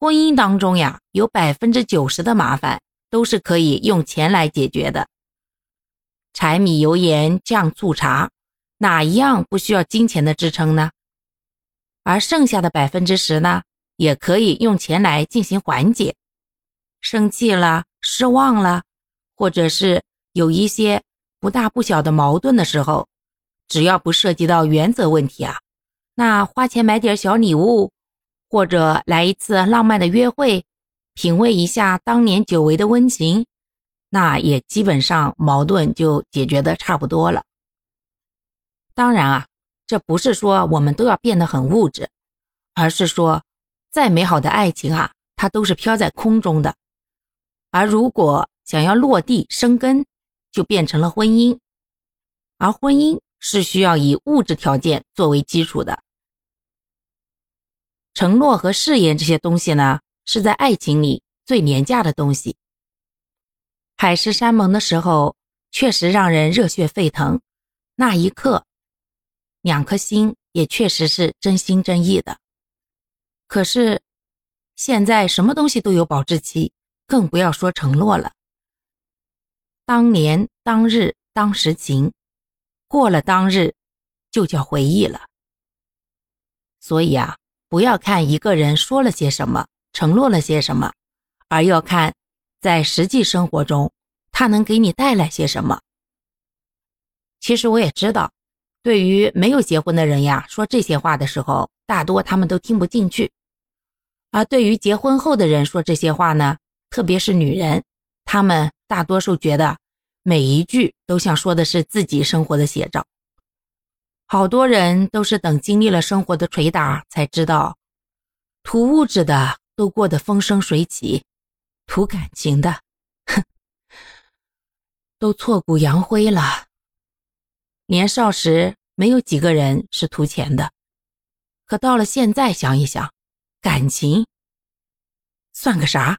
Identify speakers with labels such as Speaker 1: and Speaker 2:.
Speaker 1: 婚姻当中呀，有百分之九十的麻烦都是可以用钱来解决的。柴米油盐酱醋茶，哪一样不需要金钱的支撑呢？而剩下的百分之十呢，也可以用钱来进行缓解。生气了、失望了，或者是有一些不大不小的矛盾的时候，只要不涉及到原则问题啊，那花钱买点小礼物。或者来一次浪漫的约会，品味一下当年久违的温情，那也基本上矛盾就解决的差不多了。当然啊，这不是说我们都要变得很物质，而是说，再美好的爱情啊，它都是飘在空中的。而如果想要落地生根，就变成了婚姻，而婚姻是需要以物质条件作为基础的。承诺和誓言这些东西呢，是在爱情里最廉价的东西。海誓山盟的时候，确实让人热血沸腾，那一刻，两颗心也确实是真心真意的。可是，现在什么东西都有保质期，更不要说承诺了。当年当日当时情，过了当日，就叫回忆了。所以啊。不要看一个人说了些什么，承诺了些什么，而要看在实际生活中他能给你带来些什么。其实我也知道，对于没有结婚的人呀，说这些话的时候，大多他们都听不进去；而对于结婚后的人说这些话呢，特别是女人，他们大多数觉得每一句都像说的是自己生活的写照。好多人都是等经历了生活的捶打，才知道，图物质的都过得风生水起，图感情的，哼，都挫骨扬灰了。年少时没有几个人是图钱的，可到了现在想一想，感情算个啥？